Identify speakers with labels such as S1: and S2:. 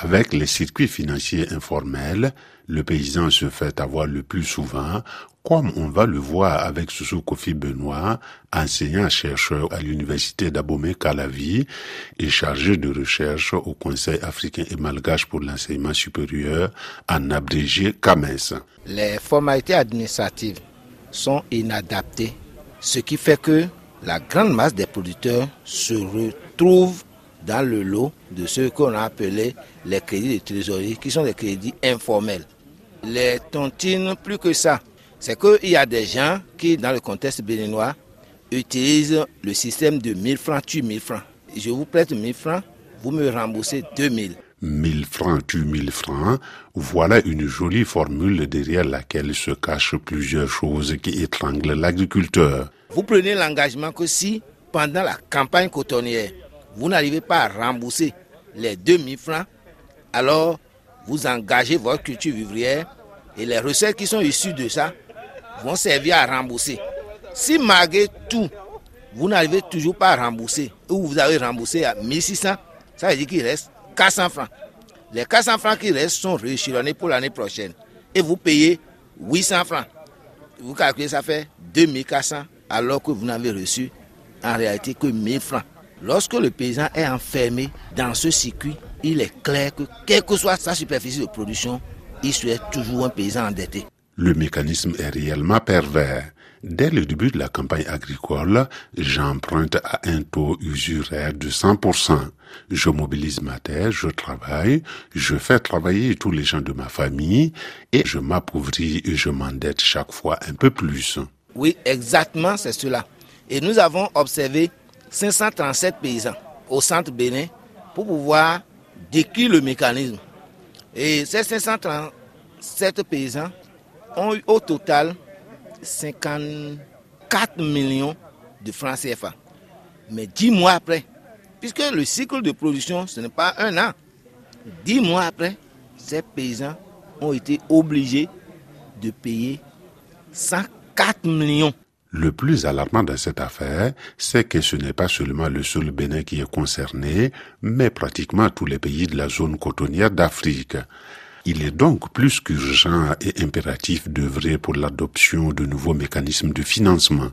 S1: Avec les circuits financiers informels, le paysan se fait avoir le plus souvent, comme on va le voir avec Soussou Kofi Benoît, enseignant-chercheur à l'université d'Abomey Calavi et chargé de recherche au Conseil africain et malgache pour l'enseignement supérieur, en abrégé CAMES.
S2: Les formalités administratives sont inadaptées, ce qui fait que la grande masse des producteurs se retrouve dans le lot de ce qu'on a appelé les crédits de trésorerie, qui sont des crédits informels. Les tontines, plus que ça, c'est qu'il y a des gens qui, dans le contexte béninois, utilisent le système de 1000 francs, tu 1000 francs. Je vous prête 1000 francs, vous me remboursez 2000.
S1: 1000 francs tu 1000 francs, voilà une jolie formule derrière laquelle se cachent plusieurs choses qui étranglent l'agriculteur.
S2: Vous prenez l'engagement que si, pendant la campagne cotonnière, vous n'arrivez pas à rembourser les 2000 francs, alors vous engagez votre culture vivrière et les recettes qui sont issues de ça vont servir à rembourser. Si malgré tout, vous n'arrivez toujours pas à rembourser, ou vous avez remboursé à 1600, ça veut dire qu'il reste 400 francs. Les 400 francs qui restent sont rééchelonnés pour l'année prochaine. Et vous payez 800 francs. Vous calculez, ça fait 2400, alors que vous n'avez reçu en réalité que 1000 francs. Lorsque le paysan est enfermé dans ce circuit, il est clair que quelle que soit sa superficie de production, il serait toujours un paysan endetté.
S1: Le mécanisme est réellement pervers. Dès le début de la campagne agricole, j'emprunte à un taux usuraire de 100%. Je mobilise ma terre, je travaille, je fais travailler tous les gens de ma famille et je m'appauvris et je m'endette chaque fois un peu plus.
S2: Oui, exactement, c'est cela. Et nous avons observé 537 paysans au centre Bénin pour pouvoir décrire le mécanisme. Et ces 537 paysans ont eu au total 54 millions de francs CFA. Mais dix mois après, puisque le cycle de production, ce n'est pas un an, dix mois après, ces paysans ont été obligés de payer 104 millions
S1: le plus alarmant dans cette affaire, c'est que ce n'est pas seulement le seul Bénin qui est concerné, mais pratiquement tous les pays de la zone cotonnière d'Afrique. Il est donc plus qu'urgent et impératif d'œuvrer pour l'adoption de nouveaux mécanismes de financement.